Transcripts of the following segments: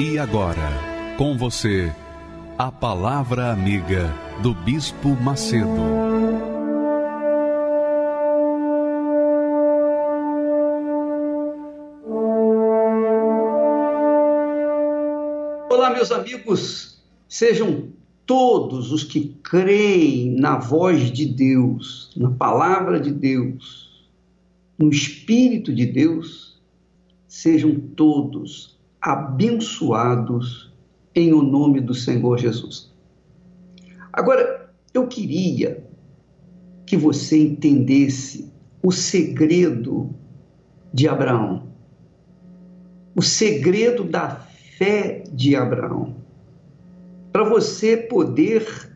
E agora, com você, a Palavra Amiga do Bispo Macedo. Olá, meus amigos, sejam todos os que creem na voz de Deus, na palavra de Deus, no Espírito de Deus, sejam todos abençoados em o nome do Senhor Jesus. Agora, eu queria que você entendesse o segredo de Abraão, o segredo da fé de Abraão, para você poder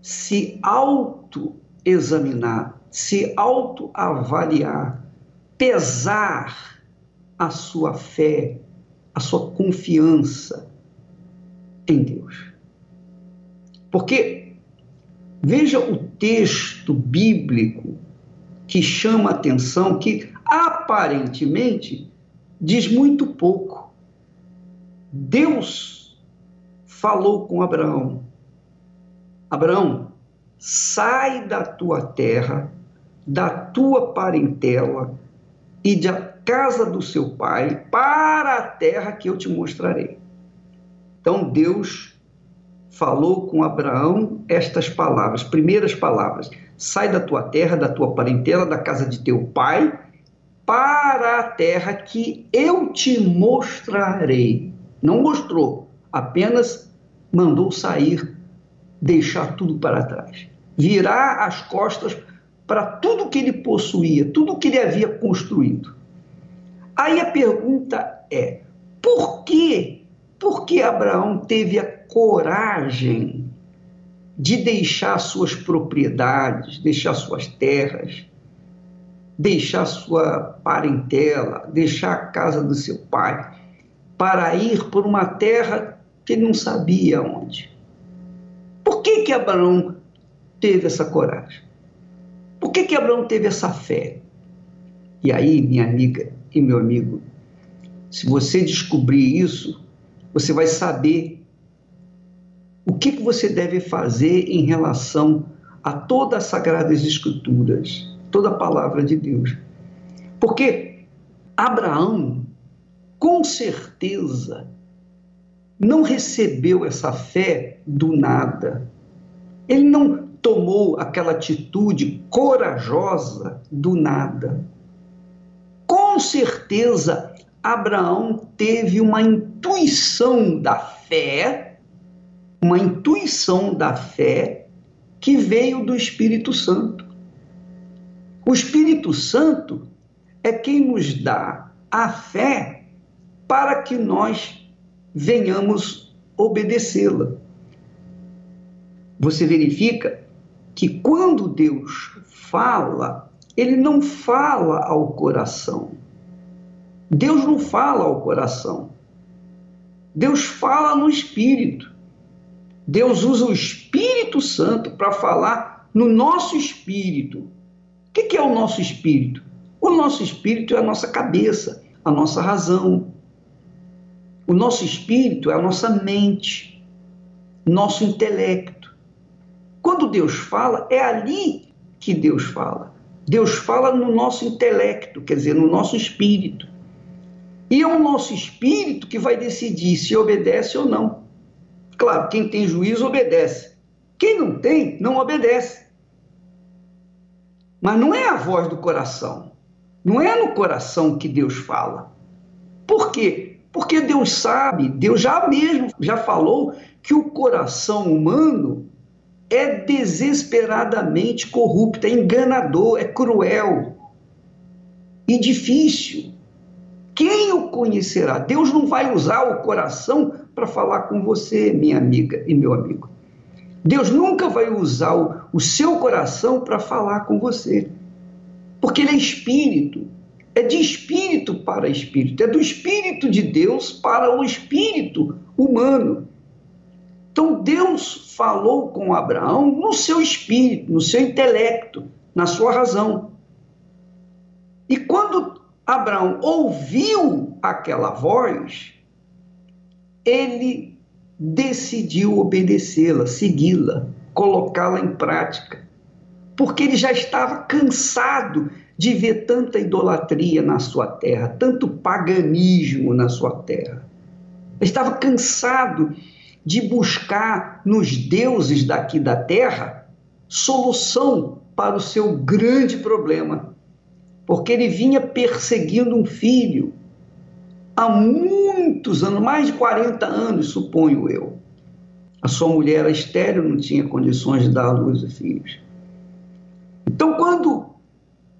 se auto-examinar, se auto-avaliar, pesar a sua fé a sua confiança em Deus. Porque veja o texto bíblico que chama atenção, que aparentemente diz muito pouco. Deus falou com Abraão: Abraão, sai da tua terra, da tua parentela e da casa do seu pai para a terra que eu te mostrarei. Então Deus falou com Abraão estas palavras, primeiras palavras: sai da tua terra, da tua parentela, da casa de teu pai, para a terra que eu te mostrarei. Não mostrou, apenas mandou sair, deixar tudo para trás, virar as costas para tudo que ele possuía, tudo que ele havia construído. Aí a pergunta é: por que, por que Abraão teve a coragem de deixar suas propriedades, deixar suas terras, deixar sua parentela, deixar a casa do seu pai, para ir por uma terra que ele não sabia onde? Por que, que Abraão teve essa coragem? Por que, que Abraão teve essa fé? E aí, minha amiga, e meu amigo, se você descobrir isso, você vai saber o que, que você deve fazer em relação a todas as Sagradas Escrituras, toda a palavra de Deus. Porque Abraão, com certeza, não recebeu essa fé do nada. Ele não tomou aquela atitude corajosa do nada com certeza Abraão teve uma intuição da fé, uma intuição da fé que veio do Espírito Santo. O Espírito Santo é quem nos dá a fé para que nós venhamos obedecê-la. Você verifica que quando Deus fala, ele não fala ao coração. Deus não fala ao coração. Deus fala no espírito. Deus usa o Espírito Santo para falar no nosso espírito. O que é o nosso espírito? O nosso espírito é a nossa cabeça, a nossa razão. O nosso espírito é a nossa mente, nosso intelecto. Quando Deus fala, é ali que Deus fala. Deus fala no nosso intelecto, quer dizer, no nosso espírito. E é o nosso espírito que vai decidir se obedece ou não. Claro, quem tem juízo obedece. Quem não tem, não obedece. Mas não é a voz do coração. Não é no coração que Deus fala. Por quê? Porque Deus sabe, Deus já mesmo já falou que o coração humano é desesperadamente corrupto, é enganador, é cruel e difícil. quem o conhecerá? Deus não vai usar o coração para falar com você, minha amiga e meu amigo. Deus nunca vai usar o, o seu coração para falar com você. Porque ele é espírito. É de espírito para espírito. É do espírito de Deus para o espírito humano. Então Deus falou com Abraão no seu espírito, no seu intelecto, na sua razão. E quando Abraão ouviu aquela voz, ele decidiu obedecê-la, segui-la, colocá-la em prática, porque ele já estava cansado de ver tanta idolatria na sua terra, tanto paganismo na sua terra. Ele estava cansado de buscar nos deuses daqui da terra solução para o seu grande problema, porque ele vinha perseguindo um filho há muitos anos, mais de 40 anos, suponho eu. A sua mulher era estéril, não tinha condições de dar à luz a filhos. Então, quando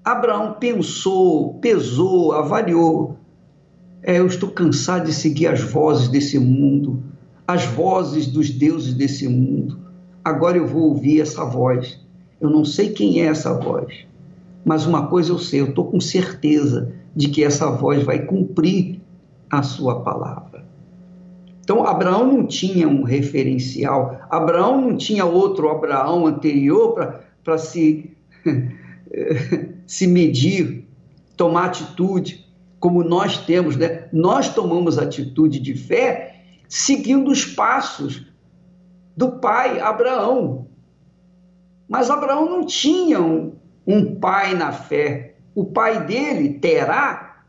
Abraão pensou, pesou, avaliou, é, eu estou cansado de seguir as vozes desse mundo, as vozes dos deuses desse mundo. Agora eu vou ouvir essa voz. Eu não sei quem é essa voz, mas uma coisa eu sei, eu estou com certeza de que essa voz vai cumprir a sua palavra. Então, Abraão não tinha um referencial, Abraão não tinha outro Abraão anterior para se, se medir, tomar atitude, como nós temos, né? Nós tomamos atitude de fé seguindo os passos do pai Abraão. Mas Abraão não tinha um, um pai na fé. O pai dele, Terá,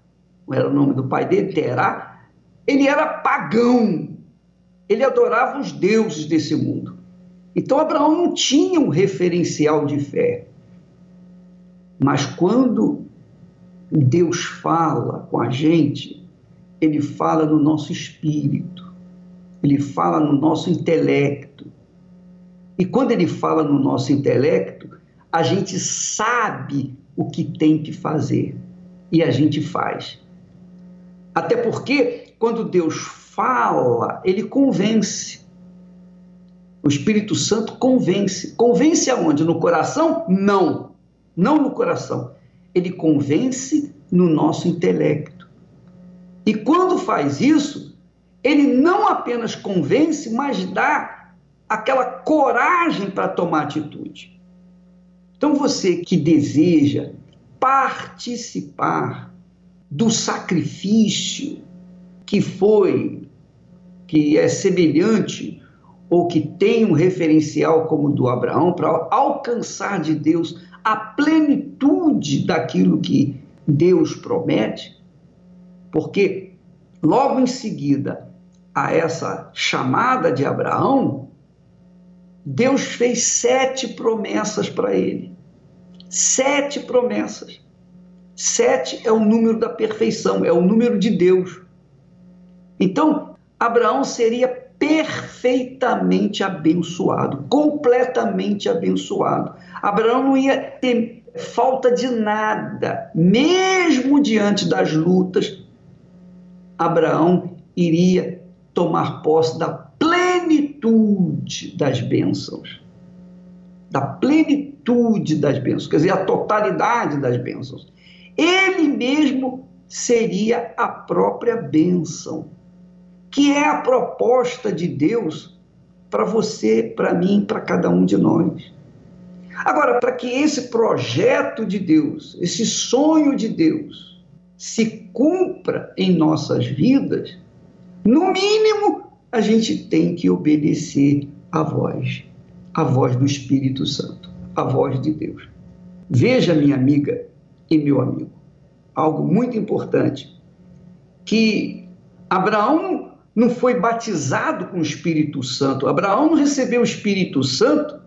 era o nome do pai dele, Terá, ele era pagão. Ele adorava os deuses desse mundo. Então Abraão não tinha um referencial de fé. Mas quando Deus fala com a gente, ele fala no nosso espírito, ele fala no nosso intelecto. E quando ele fala no nosso intelecto, a gente sabe o que tem que fazer e a gente faz. Até porque, quando Deus fala, ele convence. O Espírito Santo convence. Convence aonde? No coração? Não. Não no coração. Ele convence no nosso intelecto. E quando faz isso, ele não apenas convence, mas dá aquela coragem para tomar atitude. Então você que deseja participar do sacrifício que foi, que é semelhante ou que tem um referencial como o do Abraão para alcançar de Deus a plenitude daquilo que Deus promete, porque logo em seguida a essa chamada de Abraão, Deus fez sete promessas para ele. Sete promessas. Sete é o número da perfeição, é o número de Deus. Então, Abraão seria perfeitamente abençoado, completamente abençoado. Abraão não ia ter falta de nada, mesmo diante das lutas. Abraão iria tomar posse da plenitude das bênçãos. Da plenitude das bênçãos, quer dizer, a totalidade das bênçãos ele mesmo seria a própria bênção, que é a proposta de Deus para você, para mim, para cada um de nós. Agora, para que esse projeto de Deus, esse sonho de Deus, se cumpra em nossas vidas, no mínimo, a gente tem que obedecer à voz, à voz do Espírito Santo, à voz de Deus. Veja, minha amiga, e meu amigo, algo muito importante, que Abraão não foi batizado com o Espírito Santo. Abraão não recebeu o Espírito Santo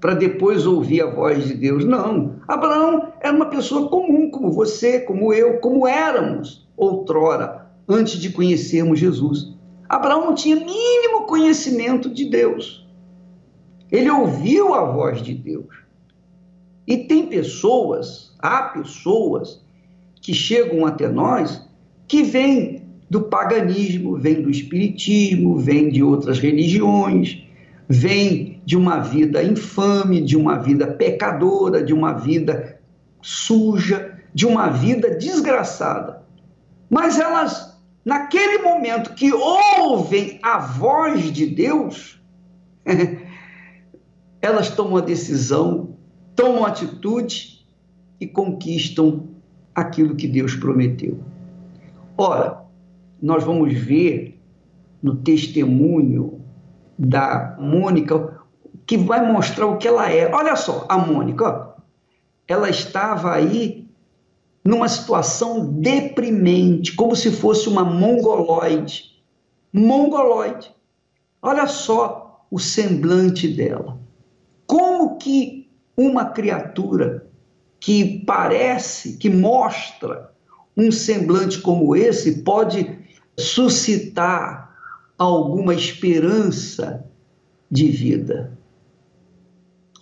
para depois ouvir a voz de Deus. Não. Abraão era uma pessoa comum, como você, como eu, como éramos outrora, antes de conhecermos Jesus. Abraão não tinha mínimo conhecimento de Deus. Ele ouviu a voz de Deus. E tem pessoas há pessoas que chegam até nós que vem do paganismo, vem do espiritismo, vem de outras religiões, vem de uma vida infame, de uma vida pecadora, de uma vida suja, de uma vida desgraçada. Mas elas, naquele momento que ouvem a voz de Deus, elas tomam a decisão, tomam atitude e conquistam aquilo que Deus prometeu. Ora, nós vamos ver no testemunho da Mônica que vai mostrar o que ela é. Olha só, a Mônica, ela estava aí numa situação deprimente, como se fosse uma mongoloide. Mongoloide. Olha só o semblante dela. Como que uma criatura que parece, que mostra um semblante como esse pode suscitar alguma esperança de vida.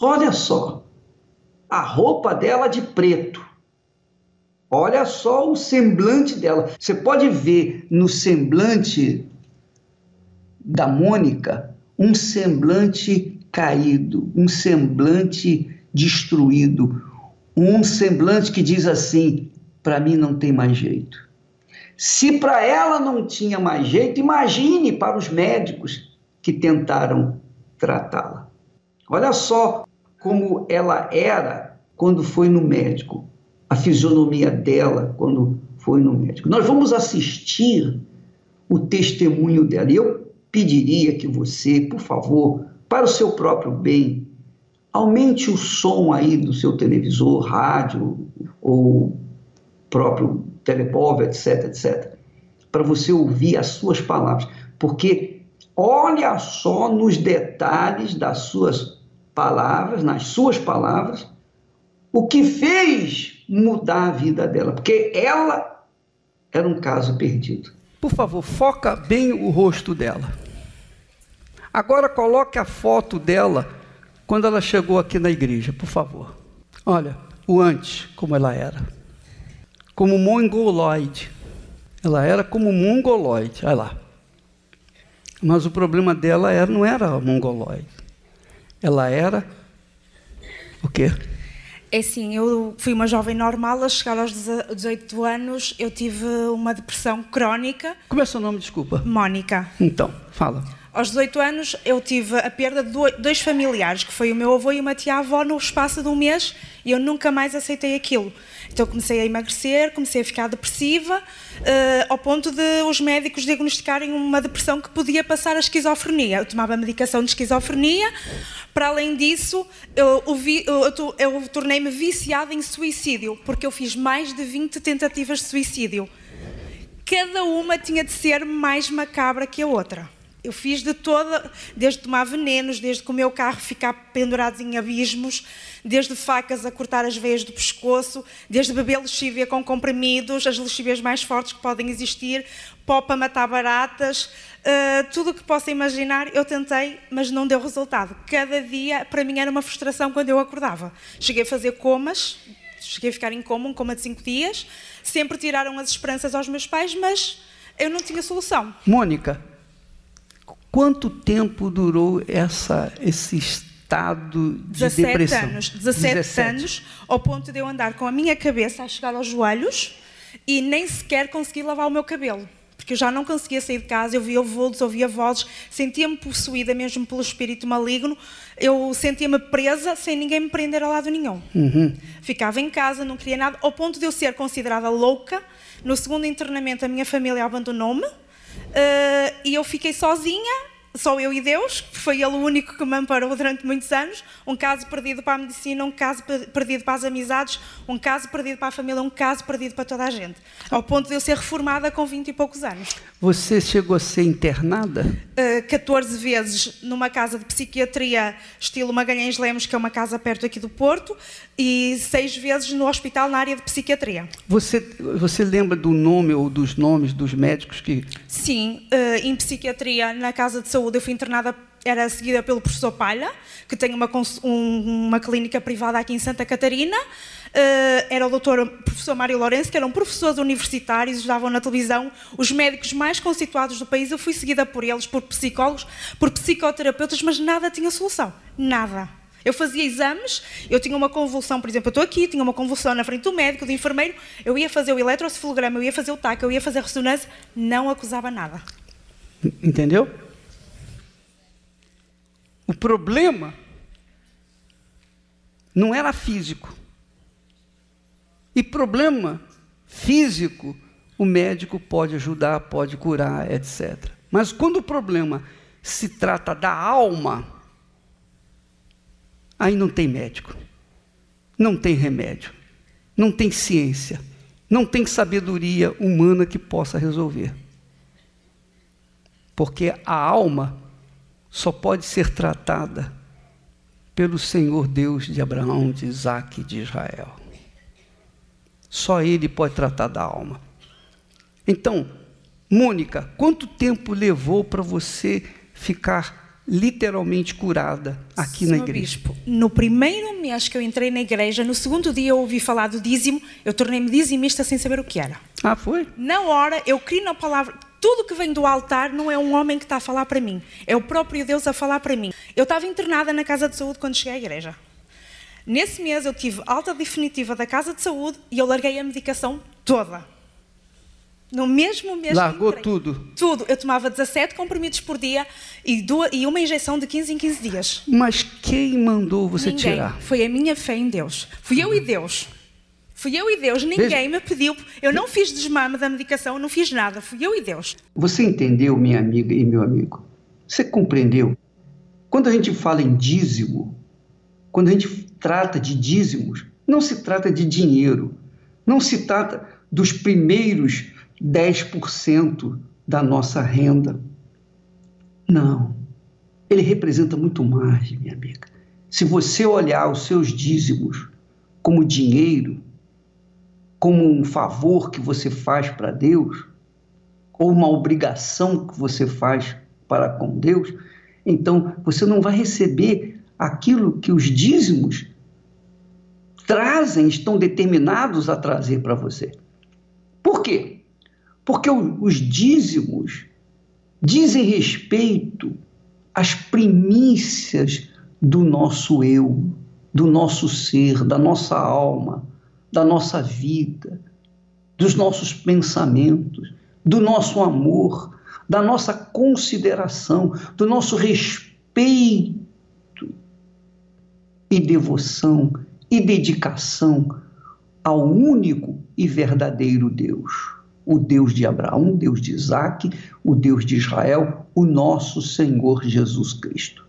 Olha só, a roupa dela de preto. Olha só o semblante dela. Você pode ver no semblante da Mônica um semblante caído, um semblante destruído, um semblante que diz assim: para mim não tem mais jeito. Se para ela não tinha mais jeito, imagine para os médicos que tentaram tratá-la. Olha só como ela era quando foi no médico, a fisionomia dela quando foi no médico. Nós vamos assistir o testemunho dela. E eu pediria que você, por favor, para o seu próprio bem, aumente o som aí do seu televisor, rádio ou próprio telepóvel, etc, etc, para você ouvir as suas palavras, porque olha só nos detalhes das suas palavras, nas suas palavras, o que fez mudar a vida dela, porque ela era um caso perdido. Por favor, foca bem o rosto dela. Agora coloque a foto dela quando ela chegou aqui na igreja, por favor. Olha, o antes, como ela era como mongoloide. Ela era como mongoloide, olha lá. Mas o problema dela era, não era mongoloide. Ela era o quê? É assim, eu fui uma jovem normal, a chegar aos 18 anos eu tive uma depressão crónica. Como é seu nome, desculpa? Mónica. Então, fala. Aos 18 anos eu tive a perda de dois familiares, que foi o meu avô e uma tia-avó no espaço de um mês, e eu nunca mais aceitei aquilo. Então comecei a emagrecer, comecei a ficar depressiva, uh, ao ponto de os médicos diagnosticarem uma depressão que podia passar a esquizofrenia. Eu tomava medicação de esquizofrenia. Para além disso, eu, eu, eu, tornei-me viciada em suicídio, porque eu fiz mais de 20 tentativas de suicídio. Cada uma tinha de ser mais macabra que a outra. Eu fiz de toda, desde tomar venenos, desde que o meu carro ficar pendurado em abismos, desde facas a cortar as veias do pescoço, desde beber lexívia com comprimidos, as lexívias mais fortes que podem existir, pó para matar baratas, uh, tudo o que possa imaginar, eu tentei, mas não deu resultado. Cada dia, para mim, era uma frustração quando eu acordava. Cheguei a fazer comas, cheguei a ficar em coma, um coma de cinco dias, sempre tiraram as esperanças aos meus pais, mas eu não tinha solução. Mônica, Quanto tempo durou essa, esse estado de 17 depressão? Anos, 17, 17 anos, ao ponto de eu andar com a minha cabeça a chegar aos joelhos e nem sequer conseguir lavar o meu cabelo. Porque eu já não conseguia sair de casa, eu via vultos, ouvia vozes, sentia-me possuída mesmo pelo espírito maligno, eu sentia-me presa sem ninguém me prender a lado nenhum. Uhum. Ficava em casa, não queria nada, ao ponto de eu ser considerada louca. No segundo internamento, a minha família abandonou-me Uh, e eu fiquei sozinha, só eu e Deus, foi Ele o único que me amparou durante muitos anos. Um caso perdido para a medicina, um caso perdido para as amizades, um caso perdido para a família, um caso perdido para toda a gente. Ao ponto de eu ser reformada com 20 e poucos anos. Você chegou a ser internada? Uh, 14 vezes numa casa de psiquiatria, estilo Magalhães Lemos, que é uma casa perto aqui do Porto, e seis vezes no hospital na área de psiquiatria. Você, você lembra do nome ou dos nomes dos médicos que. Sim, uh, em psiquiatria, na casa de saúde, eu fui internada era seguida pelo professor Palha, que tem uma, um, uma clínica privada aqui em Santa Catarina. Uh, era o doutor professor Mário Lourenço, que eram professores universitários, estavam na televisão, os médicos mais conceituados do país. Eu fui seguida por eles, por psicólogos, por psicoterapeutas, mas nada tinha solução. Nada. Eu fazia exames, eu tinha uma convulsão, por exemplo, eu estou aqui, tinha uma convulsão na frente do médico, do enfermeiro, eu ia fazer o eletrocefalograma, eu ia fazer o TAC, eu ia fazer a ressonância, não acusava nada. Entendeu? O problema não era físico. E problema físico, o médico pode ajudar, pode curar, etc. Mas quando o problema se trata da alma, aí não tem médico, não tem remédio, não tem ciência, não tem sabedoria humana que possa resolver. Porque a alma só pode ser tratada pelo Senhor Deus de Abraão, de Isaac e de Israel. Só Ele pode tratar da alma. Então, Mônica, quanto tempo levou para você ficar literalmente curada aqui Senhor na igreja. Bispo, no primeiro mês que eu entrei na igreja, no segundo dia eu ouvi falar do dízimo, eu tornei-me dizimista sem saber o que era. Ah, foi? Na hora, eu criei na palavra. Tudo que vem do altar não é um homem que está a falar para mim, é o próprio Deus a falar para mim. Eu estava internada na casa de saúde quando cheguei à igreja. Nesse mês eu tive alta definitiva da casa de saúde e eu larguei a medicação toda. No mesmo mês. Largou tudo? Tudo. Eu tomava 17 comprimidos por dia e, duas, e uma injeção de 15 em 15 dias. Mas quem mandou você ninguém. tirar? Foi a minha fé em Deus. Fui eu e Deus. Fui eu e Deus. Ninguém Veja. me pediu. Eu não fiz desmame da medicação, não fiz nada. Fui eu e Deus. Você entendeu, minha amiga e meu amigo? Você compreendeu? Quando a gente fala em dízimo, quando a gente trata de dízimos, não se trata de dinheiro, não se trata dos primeiros 10% da nossa renda. Não. Ele representa muito mais, minha amiga. Se você olhar os seus dízimos como dinheiro, como um favor que você faz para Deus, ou uma obrigação que você faz para com Deus, então você não vai receber aquilo que os dízimos trazem, estão determinados a trazer para você. Por quê? Porque os dízimos dizem respeito às primícias do nosso eu, do nosso ser, da nossa alma, da nossa vida, dos nossos pensamentos, do nosso amor, da nossa consideração, do nosso respeito e devoção e dedicação ao único e verdadeiro Deus o Deus de Abraão, Deus de Isaac, o Deus de Israel, o nosso Senhor Jesus Cristo.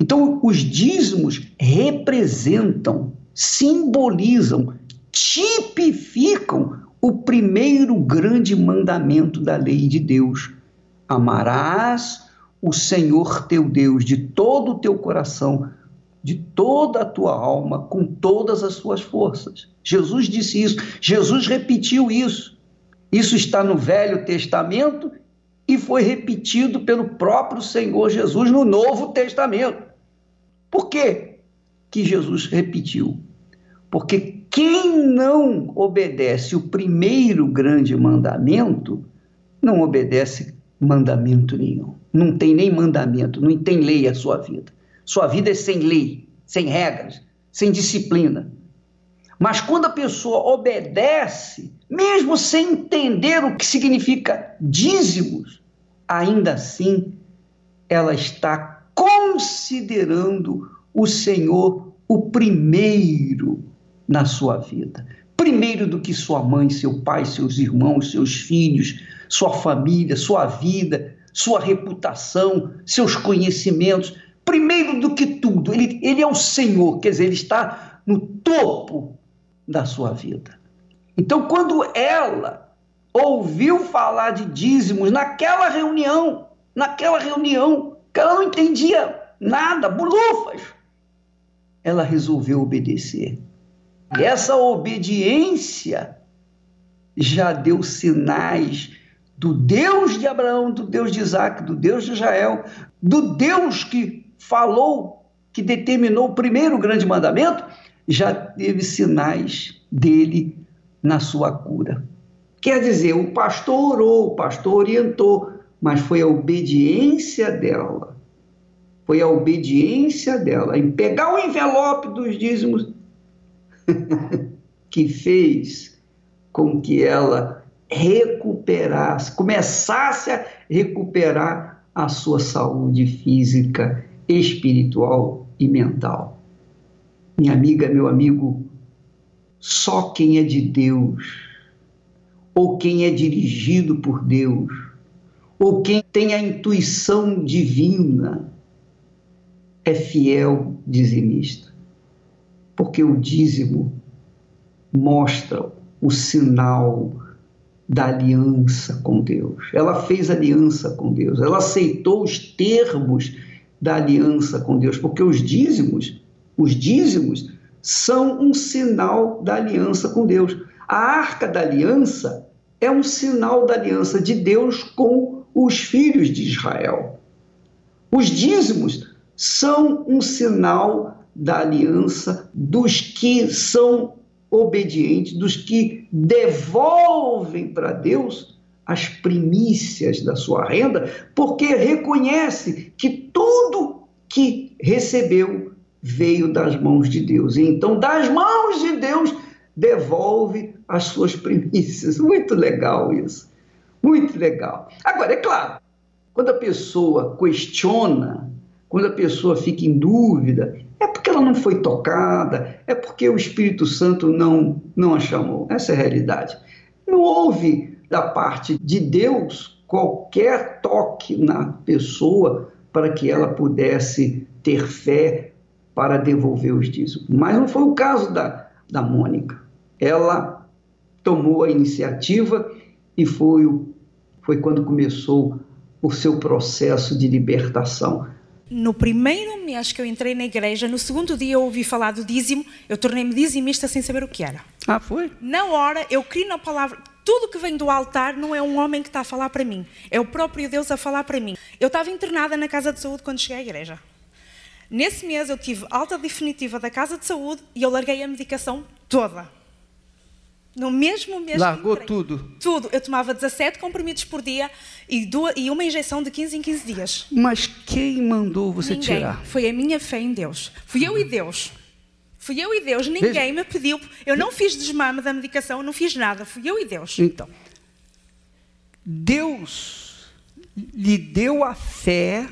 Então, os dízimos representam, simbolizam, tipificam o primeiro grande mandamento da lei de Deus: amarás o Senhor teu Deus de todo o teu coração, de toda a tua alma, com todas as suas forças. Jesus disse isso, Jesus repetiu isso. Isso está no Velho Testamento e foi repetido pelo próprio Senhor Jesus no Novo Testamento. Por que que Jesus repetiu? Porque quem não obedece o primeiro grande mandamento, não obedece mandamento nenhum. Não tem nem mandamento, não tem lei a sua vida. Sua vida é sem lei, sem regras, sem disciplina. Mas quando a pessoa obedece, mesmo sem entender o que significa dízimos, ainda assim ela está considerando o Senhor o primeiro na sua vida. Primeiro do que sua mãe, seu pai, seus irmãos, seus filhos, sua família, sua vida, sua reputação, seus conhecimentos primeiro do que tudo, ele, ele é o Senhor, quer dizer, ele está no topo da sua vida. Então, quando ela ouviu falar de dízimos naquela reunião, naquela reunião, que ela não entendia nada, bulufas, ela resolveu obedecer. Essa obediência já deu sinais do Deus de Abraão, do Deus de Isaac, do Deus de Israel, do Deus que falou, que determinou o primeiro grande mandamento, já teve sinais dele na sua cura. Quer dizer, o pastor orou, o pastor orientou, mas foi a obediência dela. Foi a obediência dela em pegar o envelope dos dízimos que fez com que ela recuperasse, começasse a recuperar a sua saúde física, espiritual e mental. Minha amiga, meu amigo, só quem é de Deus, ou quem é dirigido por Deus, ou quem tem a intuição divina, é fiel dizimista. Porque o dízimo mostra o sinal da aliança com Deus. Ela fez aliança com Deus, ela aceitou os termos da aliança com Deus, porque os dízimos, os dízimos são um sinal da aliança com Deus. A arca da aliança é um sinal da aliança de Deus com os filhos de Israel. Os dízimos são um sinal da aliança dos que são obedientes, dos que devolvem para Deus as primícias da sua renda, porque reconhece que tudo que recebeu veio das mãos de Deus. E então, das mãos de Deus, devolve as suas primícias. Muito legal isso. Muito legal. Agora, é claro, quando a pessoa questiona, quando a pessoa fica em dúvida, é porque ela não foi tocada, é porque o Espírito Santo não, não a chamou. Essa é a realidade. Não houve da parte de Deus qualquer toque na pessoa para que ela pudesse ter fé para devolver os dízimos. Mas não foi o caso da, da Mônica. Ela tomou a iniciativa e foi, foi quando começou o seu processo de libertação. No primeiro mês que eu entrei na igreja, no segundo dia eu ouvi falar do dízimo, eu tornei-me dizimista sem saber o que era. Ah, foi? Na hora, eu criei na palavra. Tudo que vem do altar não é um homem que está a falar para mim, é o próprio Deus a falar para mim. Eu estava internada na casa de saúde quando cheguei à igreja. Nesse mês eu tive alta definitiva da casa de saúde e eu larguei a medicação toda. No mesmo mês. Largou tudo? Tudo. Eu tomava 17 comprimidos por dia e, duas, e uma injeção de 15 em 15 dias. Mas quem mandou você Ninguém. tirar? Foi a minha fé em Deus. Fui eu e Deus. Fui eu e Deus. Ninguém Veja. me pediu. Eu não fiz desmame da medicação, não fiz nada. Fui eu e Deus. Então, Deus lhe deu a fé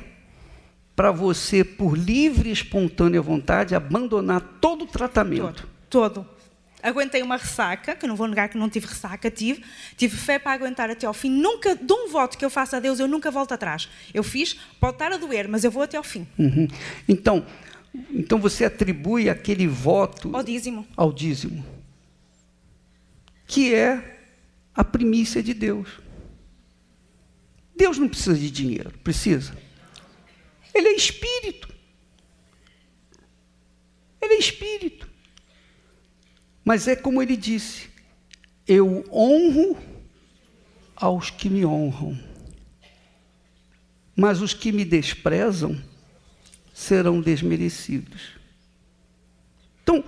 para você, por livre e espontânea vontade, abandonar todo o tratamento. Todo. todo. Aguentei uma ressaca, que não vou negar que não tive ressaca, tive. Tive fé para aguentar até ao fim. Nunca, de um voto que eu faço a Deus, eu nunca volto atrás. Eu fiz, pode estar a doer, mas eu vou até ao fim. Uhum. Então, então você atribui aquele voto ao dízimo. ao dízimo, que é a primícia de Deus. Deus não precisa de dinheiro, precisa? Ele é espírito. Ele é espírito. Mas é como ele disse: eu honro aos que me honram, mas os que me desprezam serão desmerecidos. Então,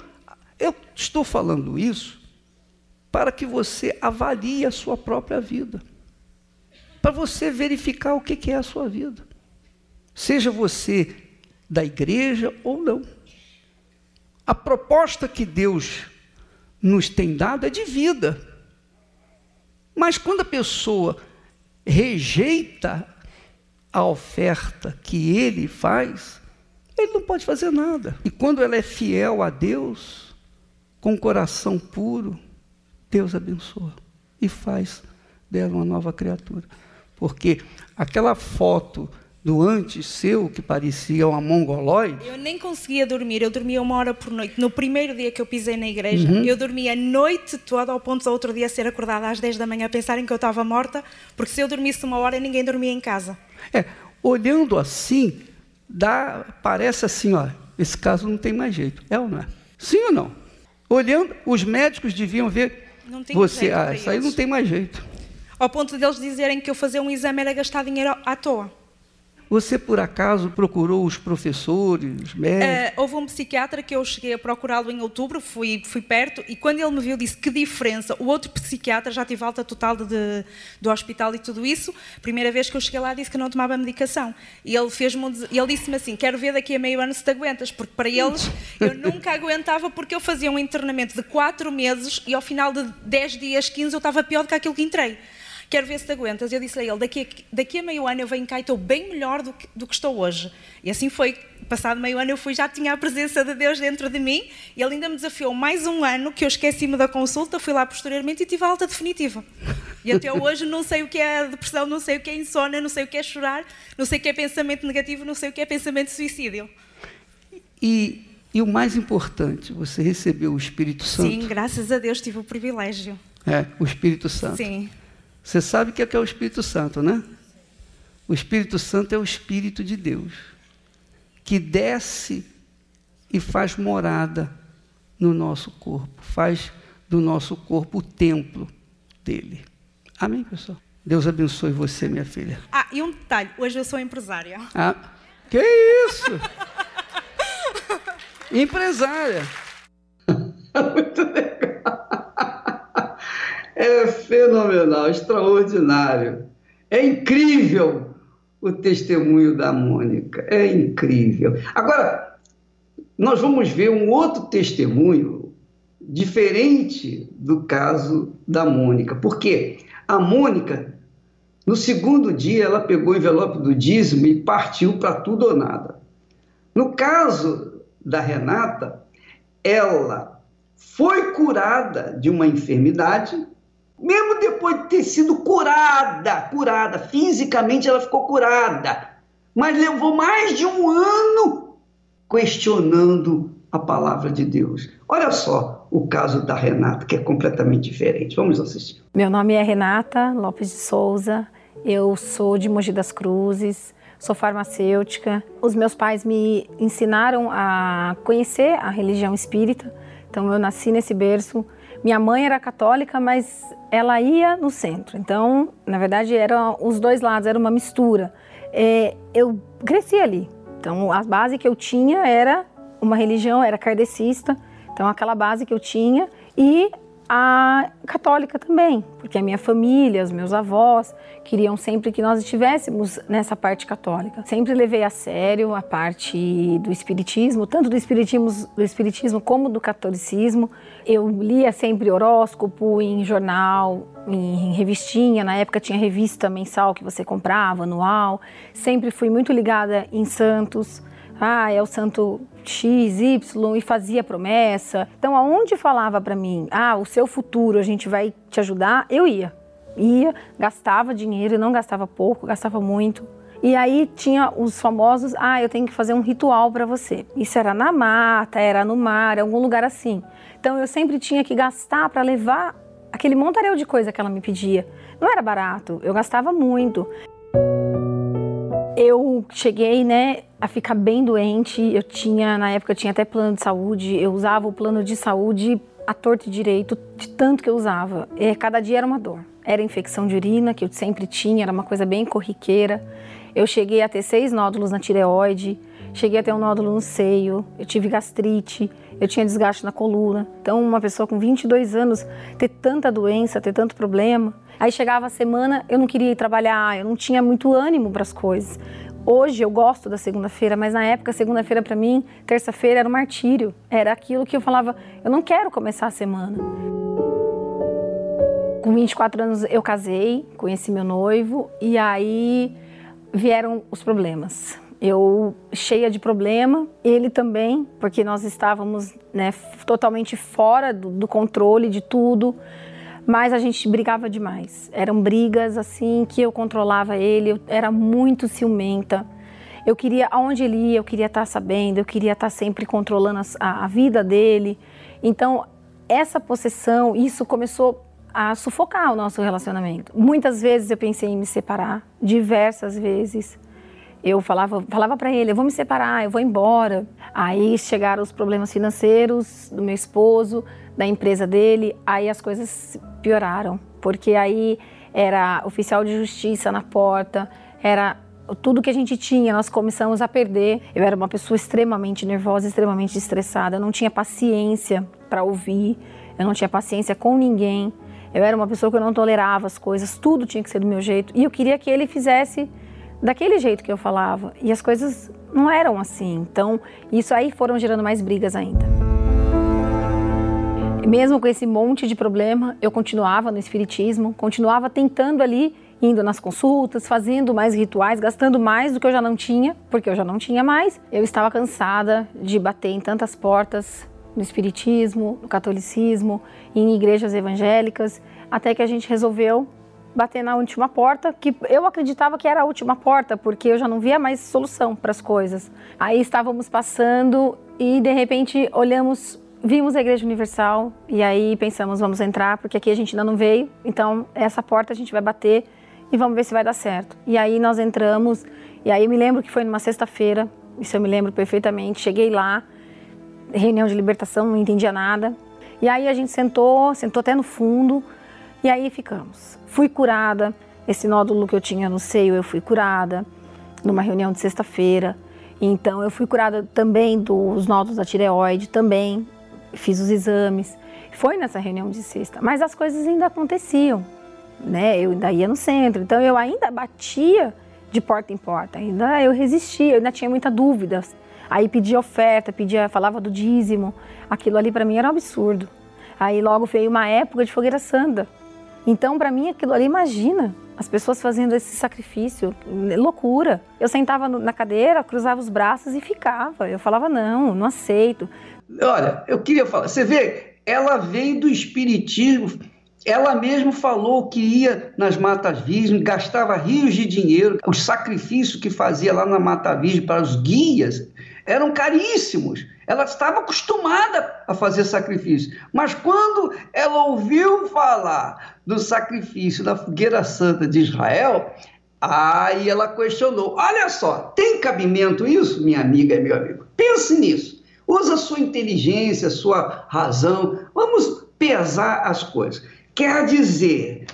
eu estou falando isso para que você avalie a sua própria vida, para você verificar o que é a sua vida seja você da igreja ou não. A proposta que Deus nos tem dado é de vida. Mas quando a pessoa rejeita a oferta que ele faz, ele não pode fazer nada. E quando ela é fiel a Deus, com o coração puro, Deus abençoa e faz dela uma nova criatura. Porque aquela foto do antes seu, que parecia uma mongoloide. Eu nem conseguia dormir, eu dormia uma hora por noite. No primeiro dia que eu pisei na igreja, uhum. eu dormia a noite toda, ao ponto de outro dia ser acordada às 10 da manhã a pensarem que eu estava morta, porque se eu dormisse uma hora, ninguém dormia em casa. É, olhando assim, dá, parece assim, ó, esse caso não tem mais jeito. É ou não é? Sim ou não? Olhando, os médicos deviam ver não tem você, jeito ah, isso aí não tem mais jeito. Ao ponto de eles dizerem que eu fazer um exame era gastar dinheiro à toa. Você, por acaso, procurou os professores, médicos? Uh, houve um psiquiatra que eu cheguei a procurá-lo em outubro, fui, fui perto, e quando ele me viu, disse que diferença. O outro psiquiatra já tive alta total de, do hospital e tudo isso. Primeira vez que eu cheguei lá, disse que não tomava medicação. E ele fez-me ele disse-me assim: Quero ver daqui a meio ano se te aguentas, porque para eles eu nunca aguentava, porque eu fazia um internamento de 4 meses e ao final de 10 dias, 15, eu estava pior do que aquilo que entrei quero ver se te aguentas. Eu disse a ele, daqui a, daqui a meio ano eu venho cá e estou bem melhor do que, do que estou hoje. E assim foi. Passado meio ano eu fui, já tinha a presença de Deus dentro de mim e ele ainda me desafiou mais um ano que eu esqueci-me da consulta, fui lá posteriormente e tive a alta definitiva. E até hoje não sei o que é depressão, não sei o que é insônia, não sei o que é chorar, não sei o que é pensamento negativo, não sei o que é pensamento de suicídio. E, e o mais importante, você recebeu o Espírito Santo? Sim, graças a Deus tive o privilégio. É, o Espírito Santo. Sim. Você sabe o que é, que é o Espírito Santo, né? O Espírito Santo é o Espírito de Deus, que desce e faz morada no nosso corpo, faz do nosso corpo o templo dele. Amém, pessoal? Deus abençoe você, minha filha. Ah, e um detalhe: hoje eu sou empresária. Ah, que isso? empresária. Muito legal. Fenomenal, extraordinário. É incrível o testemunho da Mônica. É incrível. Agora, nós vamos ver um outro testemunho diferente do caso da Mônica. Porque a Mônica, no segundo dia, ela pegou o envelope do dízimo e partiu para tudo ou nada. No caso da Renata, ela foi curada de uma enfermidade mesmo depois de ter sido curada, curada, fisicamente ela ficou curada, mas levou mais de um ano questionando a palavra de Deus. Olha só o caso da Renata, que é completamente diferente. Vamos assistir. Meu nome é Renata Lopes de Souza, eu sou de Mogi das Cruzes, sou farmacêutica. Os meus pais me ensinaram a conhecer a religião espírita, então eu nasci nesse berço. Minha mãe era católica, mas ela ia no centro. Então, na verdade, eram os dois lados, era uma mistura. É, eu cresci ali. Então, a base que eu tinha era uma religião, era kardecista. Então, aquela base que eu tinha e a católica também, porque a minha família, os meus avós queriam sempre que nós estivéssemos nessa parte católica. Sempre levei a sério a parte do espiritismo, tanto do espiritismo, do espiritismo como do catolicismo. Eu lia sempre horóscopo em jornal, em revistinha, na época tinha revista mensal que você comprava, anual. Sempre fui muito ligada em santos. Ah, é o santo X, Y e fazia promessa. Então, aonde falava para mim, ah, o seu futuro a gente vai te ajudar, eu ia. Ia, gastava dinheiro, não gastava pouco, gastava muito. E aí tinha os famosos, ah, eu tenho que fazer um ritual para você. Isso era na mata, era no mar, algum lugar assim. Então eu sempre tinha que gastar para levar aquele montaréu de coisa que ela me pedia. Não era barato, eu gastava muito eu cheguei, né, a ficar bem doente. Eu tinha, na época, eu tinha até plano de saúde. Eu usava o plano de saúde a torto e direito, de tanto que eu usava. E cada dia era uma dor. Era infecção de urina, que eu sempre tinha, era uma coisa bem corriqueira. Eu cheguei a ter seis nódulos na tireoide, cheguei a ter um nódulo no seio, eu tive gastrite, eu tinha desgaste na coluna. Então, uma pessoa com 22 anos ter tanta doença, ter tanto problema. Aí chegava a semana, eu não queria ir trabalhar, eu não tinha muito ânimo para as coisas. Hoje eu gosto da segunda-feira, mas na época, segunda-feira para mim, terça-feira era um martírio. Era aquilo que eu falava, eu não quero começar a semana. Com 24 anos eu casei, conheci meu noivo e aí vieram os problemas. Eu cheia de problema, ele também, porque nós estávamos né, totalmente fora do, do controle de tudo mas a gente brigava demais. Eram brigas assim que eu controlava ele, eu era muito ciumenta. Eu queria, aonde ele ia, eu queria estar sabendo, eu queria estar sempre controlando a, a vida dele. Então, essa possessão, isso começou a sufocar o nosso relacionamento. Muitas vezes eu pensei em me separar, diversas vezes. Eu falava, falava para ele, eu vou me separar, eu vou embora. Aí chegaram os problemas financeiros do meu esposo, da empresa dele, aí as coisas pioraram, porque aí era oficial de justiça na porta, era tudo que a gente tinha, nós começamos a perder. Eu era uma pessoa extremamente nervosa, extremamente estressada, eu não tinha paciência para ouvir, eu não tinha paciência com ninguém. Eu era uma pessoa que eu não tolerava as coisas, tudo tinha que ser do meu jeito. E eu queria que ele fizesse daquele jeito que eu falava. E as coisas não eram assim. Então, isso aí foram gerando mais brigas ainda. Mesmo com esse monte de problema, eu continuava no espiritismo, continuava tentando ali, indo nas consultas, fazendo mais rituais, gastando mais do que eu já não tinha, porque eu já não tinha mais. Eu estava cansada de bater em tantas portas no espiritismo, no catolicismo, em igrejas evangélicas, até que a gente resolveu bater na última porta, que eu acreditava que era a última porta, porque eu já não via mais solução para as coisas. Aí estávamos passando e de repente olhamos, vimos a Igreja Universal e aí pensamos, vamos entrar, porque aqui a gente ainda não veio, então essa porta a gente vai bater e vamos ver se vai dar certo. E aí nós entramos, e aí eu me lembro que foi numa sexta-feira, isso eu me lembro perfeitamente, cheguei lá, reunião de libertação, não entendia nada. E aí a gente sentou, sentou até no fundo, e aí ficamos. Fui curada, esse nódulo que eu tinha no seio, eu fui curada numa reunião de sexta-feira. Então eu fui curada também dos nódulos da tireoide, também fiz os exames. Foi nessa reunião de sexta, mas as coisas ainda aconteciam, né? Eu ainda ia no centro, então eu ainda batia de porta em porta, ainda eu resistia, eu ainda tinha muita dúvida. Aí pedia oferta, pedia, falava do dízimo. Aquilo ali para mim era um absurdo. Aí logo veio uma época de fogueira santa. Então, para mim, aquilo ali, imagina as pessoas fazendo esse sacrifício, loucura. Eu sentava na cadeira, cruzava os braços e ficava. Eu falava, não, não aceito. Olha, eu queria falar, você vê, ela veio do espiritismo, ela mesma falou que ia nas matas virgens, gastava rios de dinheiro, os sacrifícios que fazia lá na Mata Virgem para os guias eram caríssimos. Ela estava acostumada a fazer sacrifício. Mas quando ela ouviu falar do sacrifício da fogueira santa de Israel, aí ela questionou: olha só, tem cabimento isso, minha amiga e meu amigo? Pense nisso. Usa sua inteligência, sua razão. Vamos pesar as coisas. Quer dizer,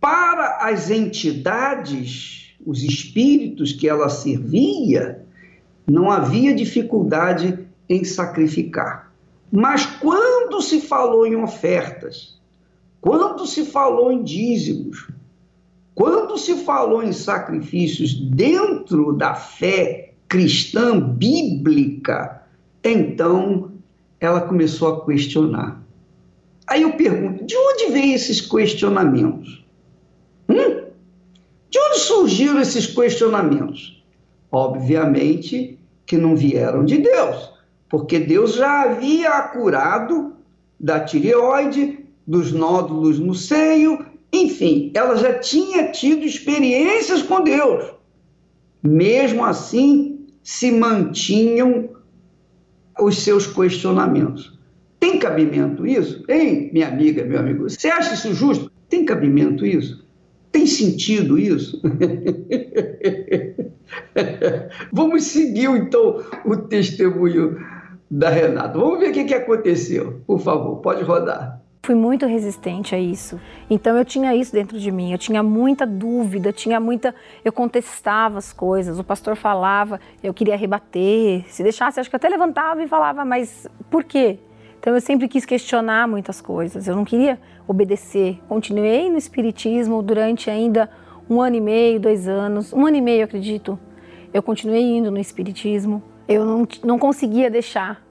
para as entidades, os espíritos que ela servia, não havia dificuldade em sacrificar. Mas quando se falou em ofertas, quando se falou em dízimos, quando se falou em sacrifícios dentro da fé cristã bíblica, então ela começou a questionar. Aí eu pergunto: de onde vêm esses questionamentos? Hum? De onde surgiram esses questionamentos? Obviamente que não vieram de Deus, porque Deus já havia a curado da tireoide, dos nódulos no seio, enfim, ela já tinha tido experiências com Deus. Mesmo assim, se mantinham os seus questionamentos. Tem cabimento isso? Hein, minha amiga, meu amigo? Você acha isso justo? Tem cabimento isso? Tem sentido isso? Vamos seguir então o testemunho da Renata. Vamos ver o que, aconteceu. Por favor, pode rodar. Fui muito resistente a isso. Então eu tinha isso dentro de mim. Eu tinha muita dúvida, tinha muita. Eu contestava as coisas. O pastor falava, eu queria rebater. Se deixasse, acho que até levantava e falava, mas por quê? Então eu sempre quis questionar muitas coisas. Eu não queria obedecer. Continuei no espiritismo durante ainda um ano e meio, dois anos, um ano e meio, acredito. Eu continuei indo no espiritismo. Eu não, não conseguia deixar,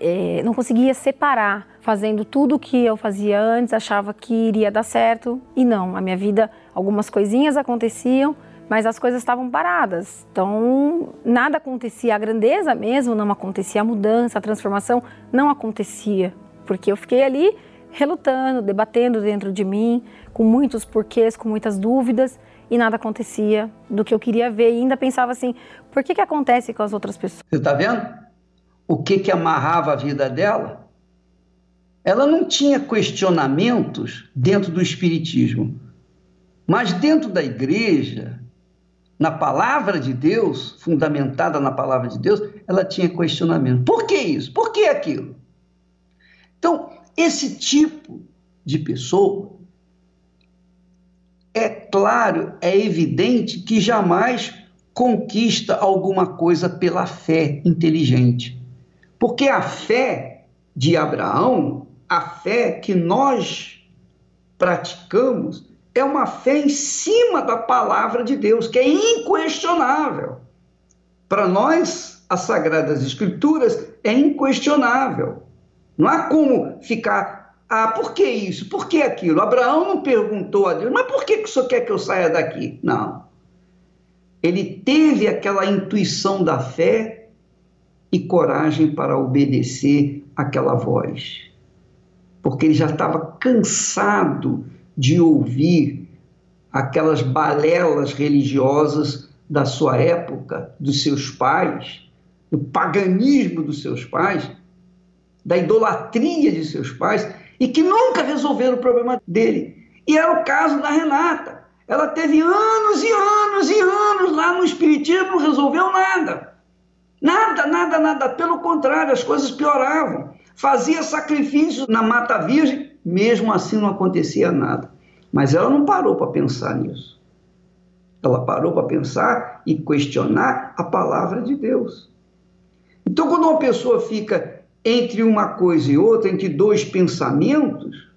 é, não conseguia separar, fazendo tudo o que eu fazia antes, achava que iria dar certo e não. A minha vida, algumas coisinhas aconteciam, mas as coisas estavam paradas. Então, nada acontecia, a grandeza mesmo não acontecia, a mudança, a transformação não acontecia, porque eu fiquei ali relutando, debatendo dentro de mim, com muitos porquês, com muitas dúvidas, e nada acontecia do que eu queria ver. E ainda pensava assim: por que, que acontece com as outras pessoas? Você está vendo? O que, que amarrava a vida dela? Ela não tinha questionamentos dentro do Espiritismo, mas dentro da igreja, na palavra de Deus, fundamentada na palavra de Deus, ela tinha questionamento. Por que isso? Por que aquilo? Então, esse tipo de pessoa é claro, é evidente que jamais conquista alguma coisa pela fé inteligente. Porque a fé de Abraão, a fé que nós praticamos, é uma fé em cima da palavra de Deus, que é inquestionável. Para nós, as Sagradas Escrituras é inquestionável. Não há como ficar, ah, por que isso? Por que aquilo? Abraão não perguntou a Deus, mas por que, o senhor quer que eu saia daqui? Não. Ele teve aquela intuição da fé e coragem para obedecer aquela voz. Porque ele já estava cansado de ouvir aquelas balelas religiosas da sua época, dos seus pais, do paganismo dos seus pais, da idolatria de seus pais, e que nunca resolveram o problema dele. E era o caso da Renata. Ela teve anos e anos e anos lá no Espiritismo, não resolveu nada. Nada, nada, nada. Pelo contrário, as coisas pioravam. Fazia sacrifícios na Mata Virgem, mesmo assim não acontecia nada. Mas ela não parou para pensar nisso. Ela parou para pensar e questionar a palavra de Deus. Então, quando uma pessoa fica entre uma coisa e outra, entre dois pensamentos,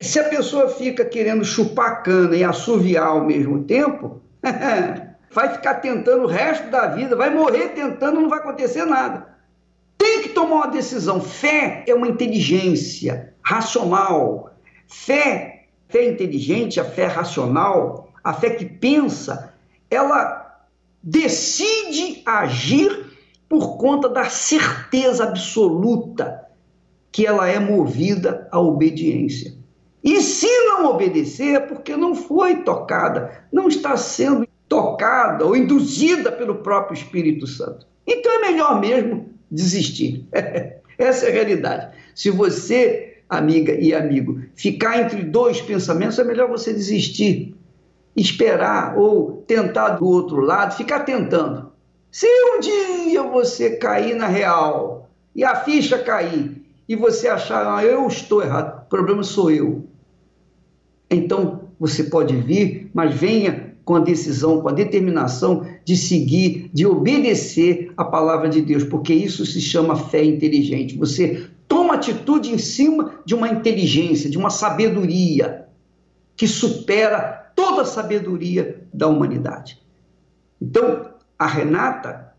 se a pessoa fica querendo chupar cana e assoviar ao mesmo tempo, vai ficar tentando o resto da vida, vai morrer tentando, não vai acontecer nada. Tem que tomar uma decisão. Fé é uma inteligência racional. Fé, fé inteligente, a fé racional, a fé que pensa, ela decide agir por conta da certeza absoluta que ela é movida à obediência. E se não obedecer, é porque não foi tocada, não está sendo tocada ou induzida pelo próprio Espírito Santo. Então é melhor mesmo desistir. Essa é a realidade. Se você, amiga e amigo, ficar entre dois pensamentos, é melhor você desistir, esperar ou tentar do outro lado, ficar tentando. Se um dia você cair na real e a ficha cair e você achar, ah, eu estou errado, o problema sou eu. Então você pode vir, mas venha com a decisão, com a determinação de seguir, de obedecer a palavra de Deus, porque isso se chama fé inteligente. Você toma atitude em cima de uma inteligência, de uma sabedoria que supera toda a sabedoria da humanidade. Então, a Renata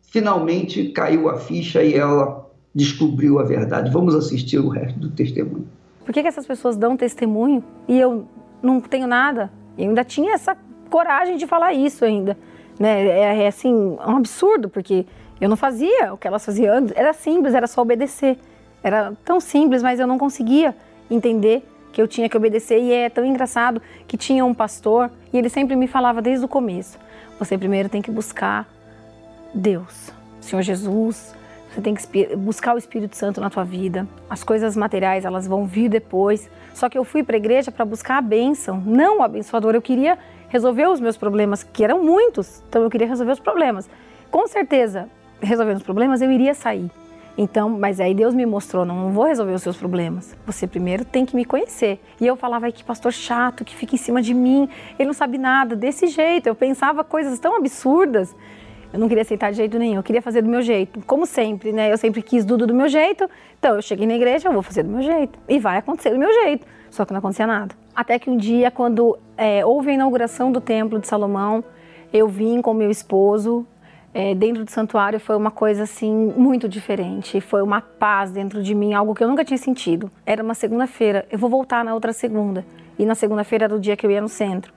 finalmente caiu a ficha e ela descobriu a verdade. Vamos assistir o resto do testemunho. Por que, que essas pessoas dão testemunho e eu não tenho nada? Eu ainda tinha essa coragem de falar isso ainda. Né? É, é assim, um absurdo, porque eu não fazia o que elas faziam. Era simples, era só obedecer. Era tão simples, mas eu não conseguia entender que eu tinha que obedecer. E é tão engraçado que tinha um pastor e ele sempre me falava desde o começo: você primeiro tem que buscar Deus, Senhor Jesus. Você tem que buscar o Espírito Santo na tua vida. As coisas materiais, elas vão vir depois. Só que eu fui para a igreja para buscar a bênção, não o abençoador. Eu queria resolver os meus problemas, que eram muitos. Então eu queria resolver os problemas. Com certeza, resolvendo os problemas, eu iria sair. Então, mas aí Deus me mostrou, não vou resolver os seus problemas. Você primeiro tem que me conhecer. E eu falava, que pastor chato, que fica em cima de mim, ele não sabe nada, desse jeito. Eu pensava coisas tão absurdas. Eu não queria aceitar de jeito nenhum, eu queria fazer do meu jeito. Como sempre, né? Eu sempre quis tudo do meu jeito. Então, eu cheguei na igreja, eu vou fazer do meu jeito. E vai acontecer do meu jeito. Só que não acontecia nada. Até que um dia, quando é, houve a inauguração do Templo de Salomão, eu vim com meu esposo é, dentro do santuário foi uma coisa assim muito diferente. Foi uma paz dentro de mim, algo que eu nunca tinha sentido. Era uma segunda-feira, eu vou voltar na outra segunda. E na segunda-feira era o dia que eu ia no centro.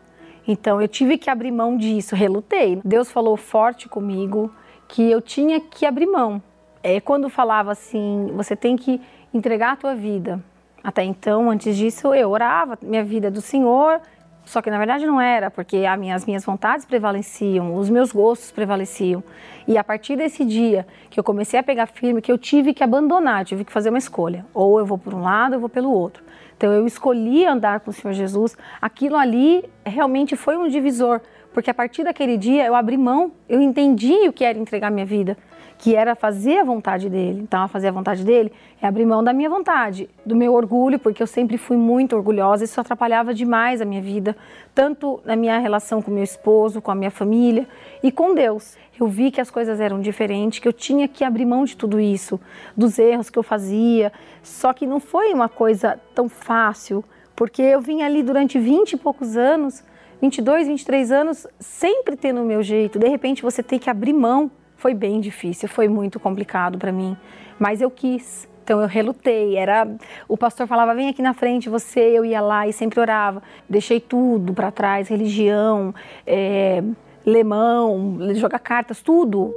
Então eu tive que abrir mão disso, relutei. Deus falou forte comigo que eu tinha que abrir mão. É, quando falava assim, você tem que entregar a tua vida. Até então, antes disso, eu orava, minha vida é do Senhor, só que na verdade não era, porque as minhas vontades prevaleciam, os meus gostos prevaleciam. E a partir desse dia que eu comecei a pegar firme, que eu tive que abandonar, tive que fazer uma escolha. Ou eu vou por um lado, eu vou pelo outro. Então eu escolhi andar com o Senhor Jesus. Aquilo ali realmente foi um divisor, porque a partir daquele dia eu abri mão, eu entendi o que era entregar minha vida que era fazer a vontade dele. Então, a fazer a vontade dele é abrir mão da minha vontade, do meu orgulho, porque eu sempre fui muito orgulhosa, isso atrapalhava demais a minha vida, tanto na minha relação com meu esposo, com a minha família e com Deus. Eu vi que as coisas eram diferentes, que eu tinha que abrir mão de tudo isso, dos erros que eu fazia. Só que não foi uma coisa tão fácil, porque eu vim ali durante 20 e poucos anos, 22, 23 anos, sempre tendo o meu jeito. De repente você tem que abrir mão foi bem difícil, foi muito complicado para mim, mas eu quis. Então eu relutei. Era o pastor falava vem aqui na frente você, eu ia lá e sempre orava. Deixei tudo para trás, religião, é, lemão, jogar cartas, tudo.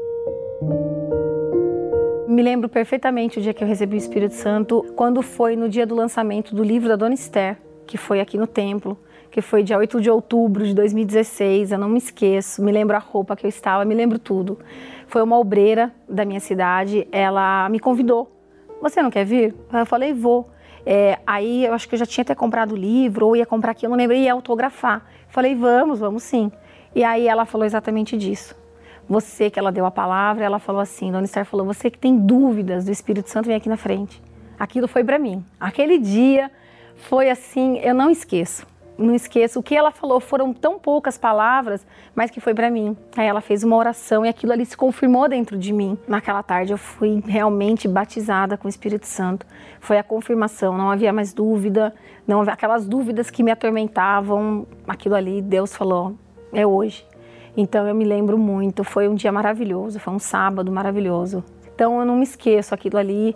Me lembro perfeitamente o dia que eu recebi o Espírito Santo, quando foi no dia do lançamento do livro da Dona Esther, que foi aqui no templo que foi dia 8 de outubro de 2016, eu não me esqueço, me lembro a roupa que eu estava, me lembro tudo. Foi uma obreira da minha cidade, ela me convidou. Você não quer vir? Eu falei, vou. É, aí eu acho que eu já tinha até comprado o livro, ou ia comprar aqui, eu não lembro, ia autografar. Falei, vamos, vamos sim. E aí ela falou exatamente disso. Você que ela deu a palavra, ela falou assim, Dona Esther falou, você que tem dúvidas do Espírito Santo, vem aqui na frente. Aquilo foi para mim. Aquele dia foi assim, eu não esqueço não esqueço, o que ela falou foram tão poucas palavras, mas que foi para mim. Aí ela fez uma oração e aquilo ali se confirmou dentro de mim. Naquela tarde eu fui realmente batizada com o Espírito Santo. Foi a confirmação, não havia mais dúvida, não havia aquelas dúvidas que me atormentavam. Aquilo ali, Deus falou, é hoje. Então eu me lembro muito, foi um dia maravilhoso, foi um sábado maravilhoso. Então eu não me esqueço aquilo ali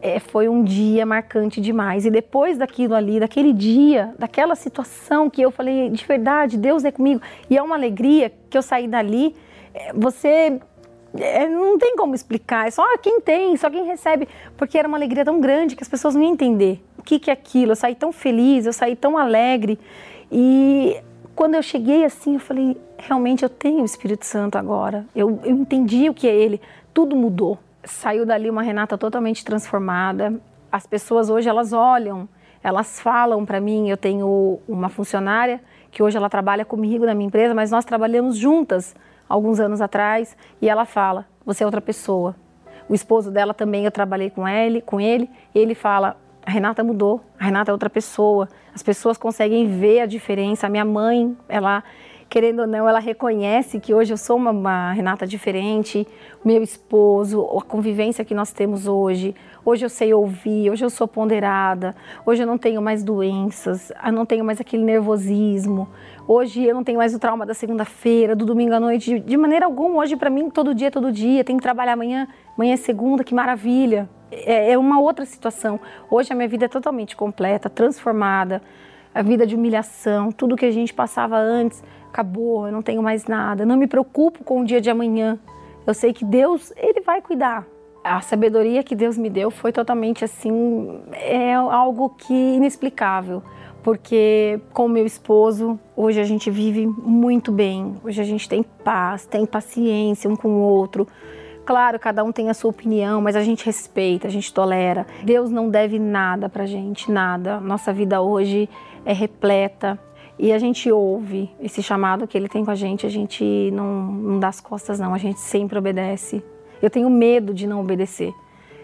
é, foi um dia marcante demais. E depois daquilo ali, daquele dia, daquela situação que eu falei, de verdade, Deus é comigo, e é uma alegria que eu saí dali, é, você é, não tem como explicar, é só quem tem, só quem recebe, porque era uma alegria tão grande que as pessoas não iam entender o que, que é aquilo. Eu saí tão feliz, eu saí tão alegre. E quando eu cheguei assim, eu falei, realmente eu tenho o Espírito Santo agora. Eu, eu entendi o que é ele, tudo mudou saiu dali uma Renata totalmente transformada. As pessoas hoje elas olham, elas falam para mim. Eu tenho uma funcionária que hoje ela trabalha comigo na minha empresa, mas nós trabalhamos juntas alguns anos atrás e ela fala: "Você é outra pessoa". O esposo dela também eu trabalhei com ele, com ele, ele fala: "A Renata mudou, a Renata é outra pessoa". As pessoas conseguem ver a diferença. A minha mãe, ela querendo ou não, ela reconhece que hoje eu sou uma, uma, Renata diferente, meu esposo, a convivência que nós temos hoje. Hoje eu sei ouvir, hoje eu sou ponderada, hoje eu não tenho mais doenças, eu não tenho mais aquele nervosismo. Hoje eu não tenho mais o trauma da segunda-feira, do domingo à noite, de maneira alguma. Hoje para mim todo dia, todo dia, tem que trabalhar amanhã, amanhã é segunda, que maravilha. É, é uma outra situação. Hoje a minha vida é totalmente completa, transformada. A vida de humilhação, tudo que a gente passava antes, acabou, eu não tenho mais nada, não me preocupo com o dia de amanhã. Eu sei que Deus, ele vai cuidar. A sabedoria que Deus me deu foi totalmente assim, é algo que inexplicável, porque com meu esposo, hoje a gente vive muito bem. Hoje a gente tem paz, tem paciência um com o outro. Claro, cada um tem a sua opinião, mas a gente respeita, a gente tolera. Deus não deve nada pra gente, nada. Nossa vida hoje é repleta e a gente ouve esse chamado que ele tem com a gente, a gente não, não dá as costas, não, a gente sempre obedece. Eu tenho medo de não obedecer.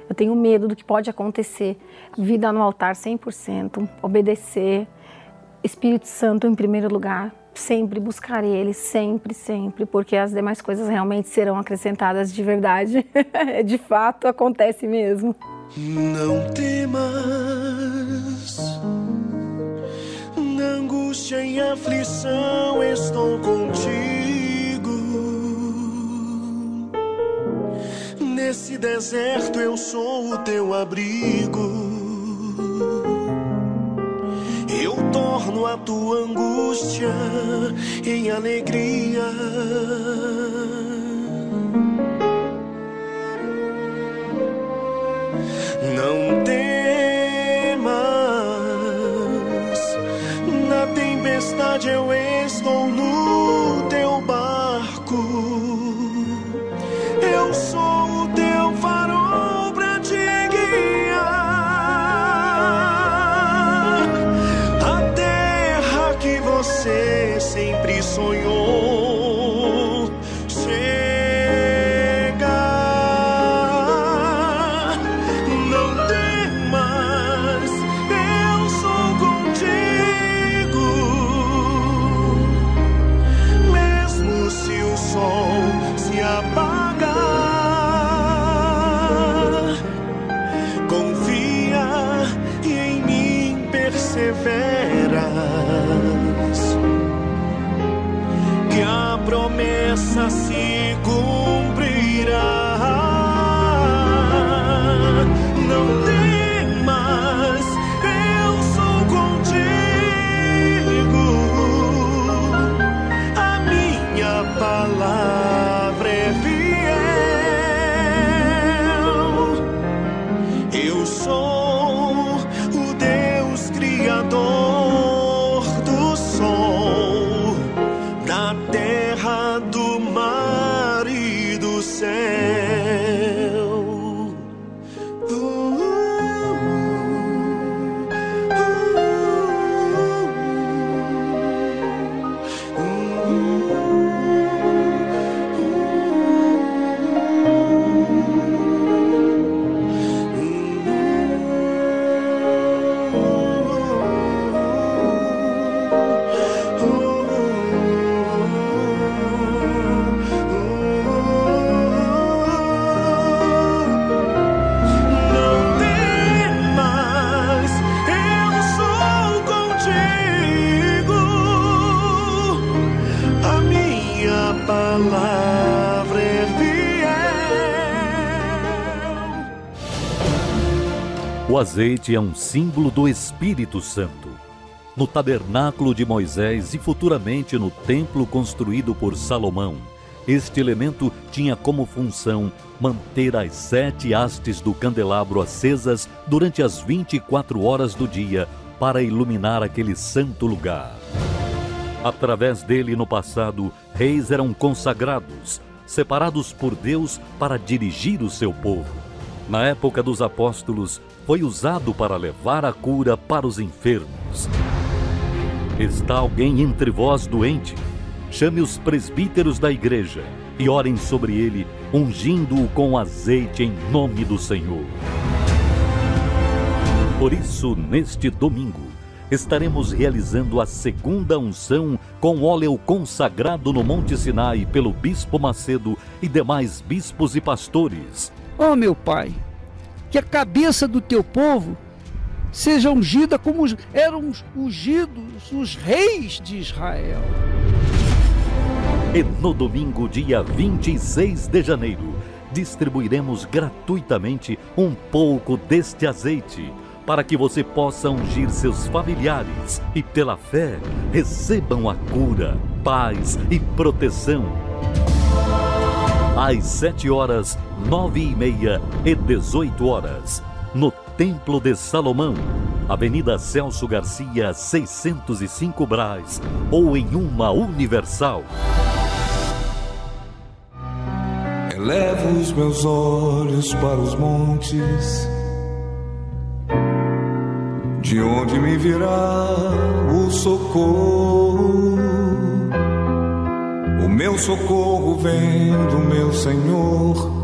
Eu tenho medo do que pode acontecer. Vida no altar 100%, obedecer. Espírito Santo em primeiro lugar. Sempre buscar Ele, sempre, sempre, porque as demais coisas realmente serão acrescentadas de verdade. de fato, acontece mesmo. Não temas angústia, em aflição estou contigo. Nesse deserto eu sou o teu abrigo. Eu torno a tua angústia em alegria. Não tem tempestade eu estou no teu barco. Eu sou o teu farol se vê. Azeite é um símbolo do Espírito Santo. No tabernáculo de Moisés e futuramente no templo construído por Salomão, este elemento tinha como função manter as sete hastes do candelabro acesas durante as 24 horas do dia para iluminar aquele santo lugar. Através dele, no passado, reis eram consagrados, separados por Deus para dirigir o seu povo. Na época dos apóstolos, foi usado para levar a cura para os enfermos. Está alguém entre vós doente? Chame os presbíteros da igreja e orem sobre ele, ungindo-o com azeite em nome do Senhor. Por isso, neste domingo, estaremos realizando a segunda unção com óleo consagrado no Monte Sinai pelo Bispo Macedo e demais bispos e pastores. Ó meu Pai, que a cabeça do teu povo seja ungida como eram os ungidos os reis de Israel. E no domingo, dia 26 de janeiro, distribuiremos gratuitamente um pouco deste azeite para que você possa ungir seus familiares e, pela fé, recebam a cura, paz e proteção. Às 7 horas, 9 e meia e 18 horas, no Templo de Salomão, Avenida Celso Garcia, 605 Braz, ou em uma Universal. Elevo os meus olhos para os montes, de onde me virá o socorro. O meu socorro vem do meu Senhor,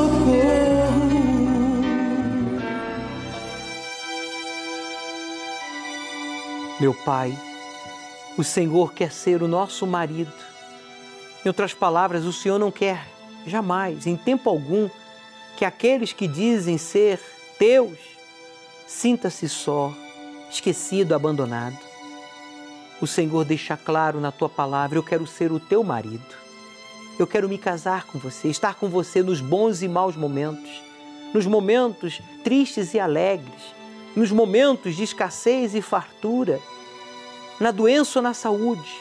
Meu Pai, o Senhor quer ser o nosso marido. Em outras palavras, o Senhor não quer jamais, em tempo algum, que aqueles que dizem ser teus sinta-se só, esquecido, abandonado. O Senhor deixa claro na tua palavra: eu quero ser o teu marido. Eu quero me casar com você, estar com você nos bons e maus momentos, nos momentos tristes e alegres, nos momentos de escassez e fartura, na doença ou na saúde,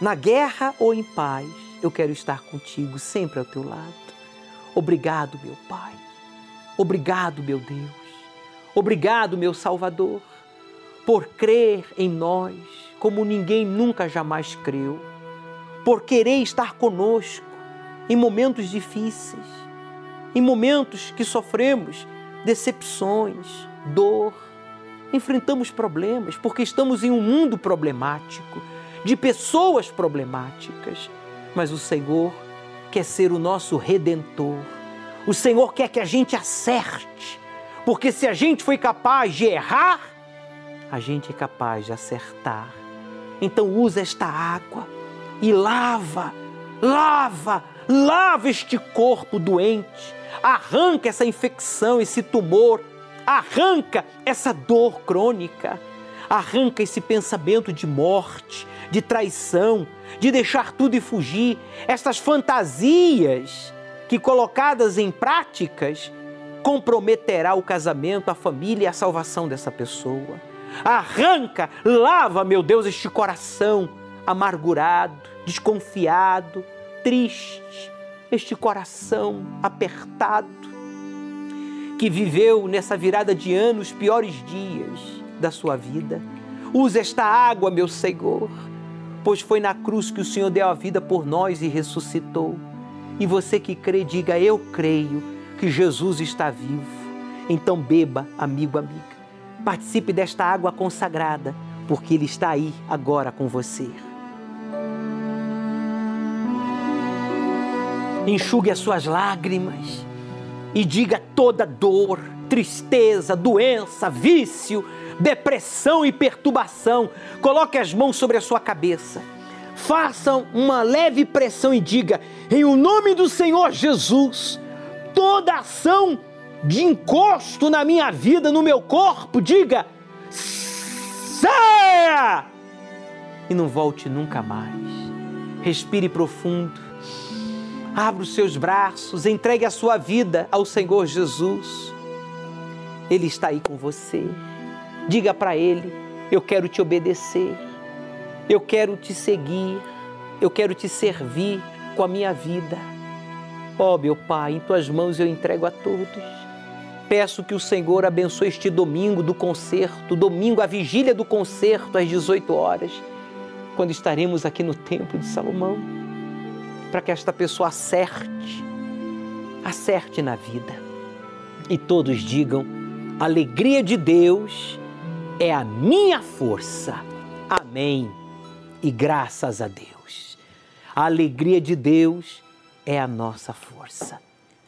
na guerra ou em paz. Eu quero estar contigo sempre ao teu lado. Obrigado, meu Pai. Obrigado, meu Deus. Obrigado, meu Salvador, por crer em nós como ninguém nunca jamais creu, por querer estar conosco em momentos difíceis, em momentos que sofremos decepções, dor, enfrentamos problemas, porque estamos em um mundo problemático, de pessoas problemáticas. Mas o Senhor quer ser o nosso redentor. O Senhor quer que a gente acerte, porque se a gente foi capaz de errar, a gente é capaz de acertar. Então usa esta água e lava, lava, lava este corpo doente, arranca essa infecção, esse tumor, arranca essa dor crônica, arranca esse pensamento de morte, de traição, de deixar tudo e fugir, essas fantasias que colocadas em práticas comprometerá o casamento, a família e a salvação dessa pessoa. Arranca, lava, meu Deus, este coração amargurado, desconfiado, triste, este coração apertado, que viveu nessa virada de ano os piores dias da sua vida. Usa esta água, meu Senhor, pois foi na cruz que o Senhor deu a vida por nós e ressuscitou. E você que crê, diga: Eu creio que Jesus está vivo. Então beba, amigo, amiga. Participe desta água consagrada, porque Ele está aí agora com você. enxugue as suas lágrimas e diga toda dor, tristeza, doença, vício, depressão e perturbação. Coloque as mãos sobre a sua cabeça. Faça uma leve pressão e diga: em o nome do Senhor Jesus, toda ação de encosto na minha vida, no meu corpo, diga: saia! E não volte nunca mais. Respire profundo Abra os seus braços, entregue a sua vida ao Senhor Jesus. Ele está aí com você. Diga para Ele: Eu quero te obedecer, eu quero te seguir, eu quero te servir com a minha vida. Ó oh, meu Pai, em tuas mãos eu entrego a todos. Peço que o Senhor abençoe este domingo do concerto, domingo, a vigília do concerto, às 18 horas, quando estaremos aqui no Templo de Salomão para que esta pessoa acerte, acerte na vida. E todos digam: a alegria de Deus é a minha força. Amém. E graças a Deus. A alegria de Deus é a nossa força.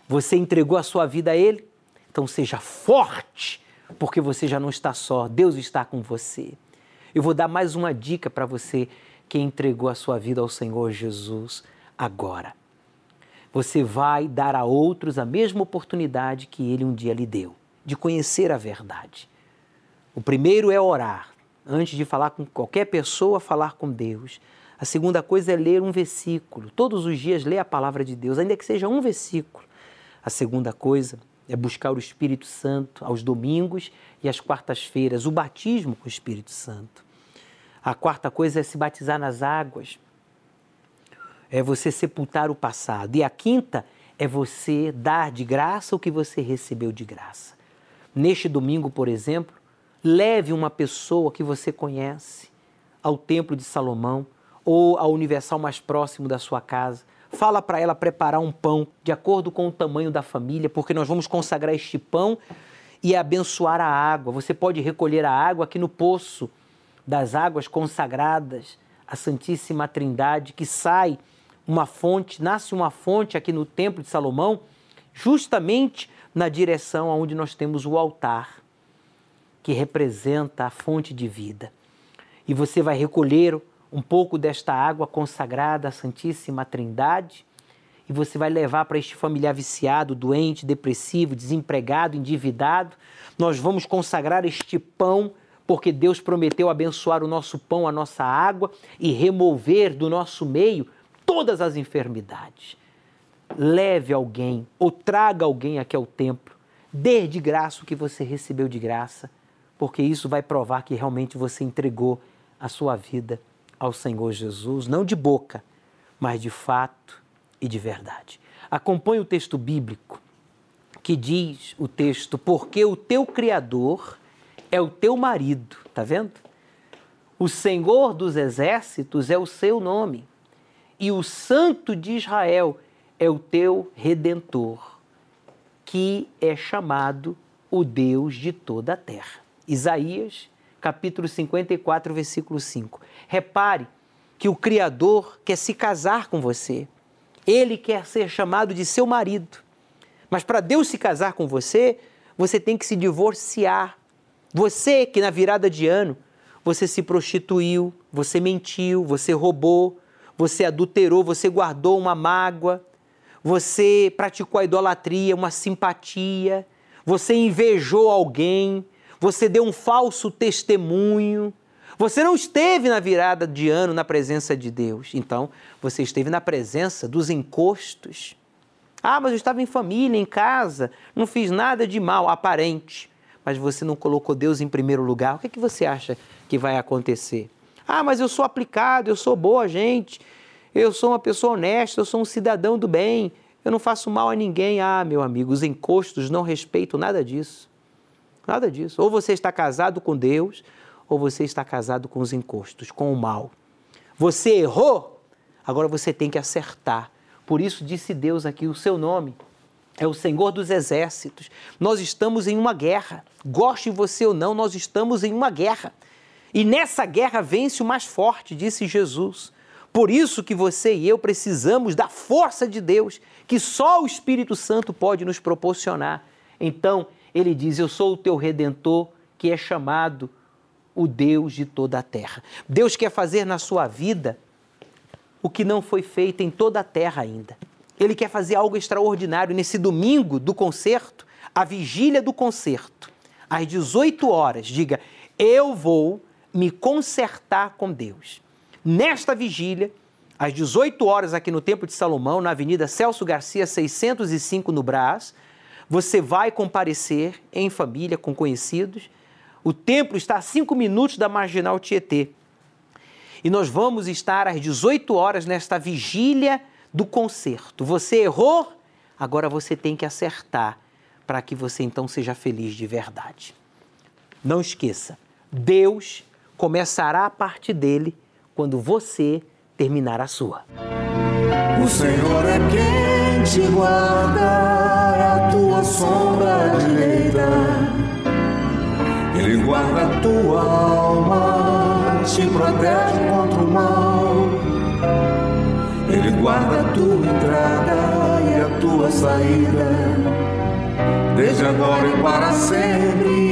Você entregou a sua vida a Ele? Então seja forte, porque você já não está só, Deus está com você. Eu vou dar mais uma dica para você que entregou a sua vida ao Senhor Jesus agora. Você vai dar a outros a mesma oportunidade que ele um dia lhe deu, de conhecer a verdade. O primeiro é orar, antes de falar com qualquer pessoa, falar com Deus. A segunda coisa é ler um versículo. Todos os dias lê a palavra de Deus, ainda que seja um versículo. A segunda coisa é buscar o Espírito Santo aos domingos e às quartas-feiras, o batismo com o Espírito Santo. A quarta coisa é se batizar nas águas é você sepultar o passado. E a quinta é você dar de graça o que você recebeu de graça. Neste domingo, por exemplo, leve uma pessoa que você conhece ao Templo de Salomão ou ao universal mais próximo da sua casa. Fala para ela preparar um pão de acordo com o tamanho da família, porque nós vamos consagrar este pão e abençoar a água. Você pode recolher a água aqui no poço das águas consagradas à Santíssima Trindade que sai uma fonte, nasce uma fonte aqui no Templo de Salomão, justamente na direção aonde nós temos o altar, que representa a fonte de vida. E você vai recolher um pouco desta água consagrada à Santíssima Trindade e você vai levar para este familiar viciado, doente, depressivo, desempregado, endividado. Nós vamos consagrar este pão porque Deus prometeu abençoar o nosso pão, a nossa água e remover do nosso meio todas as enfermidades. Leve alguém ou traga alguém aqui ao templo, dê de graça o que você recebeu de graça, porque isso vai provar que realmente você entregou a sua vida ao Senhor Jesus, não de boca, mas de fato e de verdade. Acompanhe o texto bíblico que diz o texto: Porque o teu Criador é o teu marido, tá vendo? O Senhor dos exércitos é o seu nome e o Santo de Israel é o teu redentor, que é chamado o Deus de toda a terra. Isaías, capítulo 54, versículo 5. Repare que o Criador quer se casar com você. Ele quer ser chamado de seu marido. Mas para Deus se casar com você, você tem que se divorciar. Você que na virada de ano, você se prostituiu, você mentiu, você roubou, você adulterou, você guardou uma mágoa, você praticou a idolatria, uma simpatia, você invejou alguém, você deu um falso testemunho, você não esteve na virada de ano na presença de Deus. Então, você esteve na presença dos encostos. Ah, mas eu estava em família, em casa, não fiz nada de mal aparente. Mas você não colocou Deus em primeiro lugar. O que, é que você acha que vai acontecer? Ah, mas eu sou aplicado, eu sou boa gente, eu sou uma pessoa honesta, eu sou um cidadão do bem, eu não faço mal a ninguém. Ah, meu amigo, os encostos não respeitam nada disso. Nada disso. Ou você está casado com Deus, ou você está casado com os encostos, com o mal. Você errou, agora você tem que acertar. Por isso disse Deus aqui: o seu nome é o Senhor dos Exércitos. Nós estamos em uma guerra. Goste você ou não, nós estamos em uma guerra. E nessa guerra vence o mais forte, disse Jesus. Por isso que você e eu precisamos da força de Deus, que só o Espírito Santo pode nos proporcionar. Então, ele diz: Eu sou o teu redentor, que é chamado o Deus de toda a terra. Deus quer fazer na sua vida o que não foi feito em toda a terra ainda. Ele quer fazer algo extraordinário nesse domingo do concerto, a vigília do concerto, às 18 horas. Diga: Eu vou me consertar com Deus. Nesta vigília, às 18 horas aqui no Templo de Salomão, na Avenida Celso Garcia 605 no Brás, você vai comparecer em família com conhecidos. O templo está a cinco minutos da Marginal Tietê. E nós vamos estar às 18 horas nesta vigília do concerto. Você errou, agora você tem que acertar para que você então seja feliz de verdade. Não esqueça, Deus começará a parte dele quando você terminar a sua. O Senhor é quem te guarda, é a tua sombra direita. Ele guarda a tua alma, te protege contra o mal. Ele guarda a tua entrada e a tua saída, desde agora e para sempre.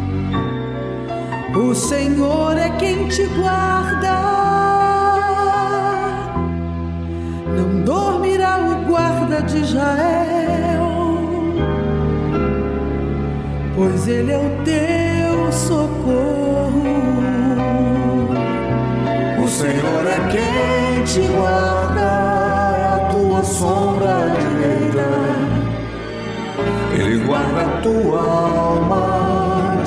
O Senhor é quem te guarda. Não dormirá o guarda de Israel, pois ele é o teu socorro. O Senhor é quem te guarda, é a tua sombra direita. Ele guarda a tua alma,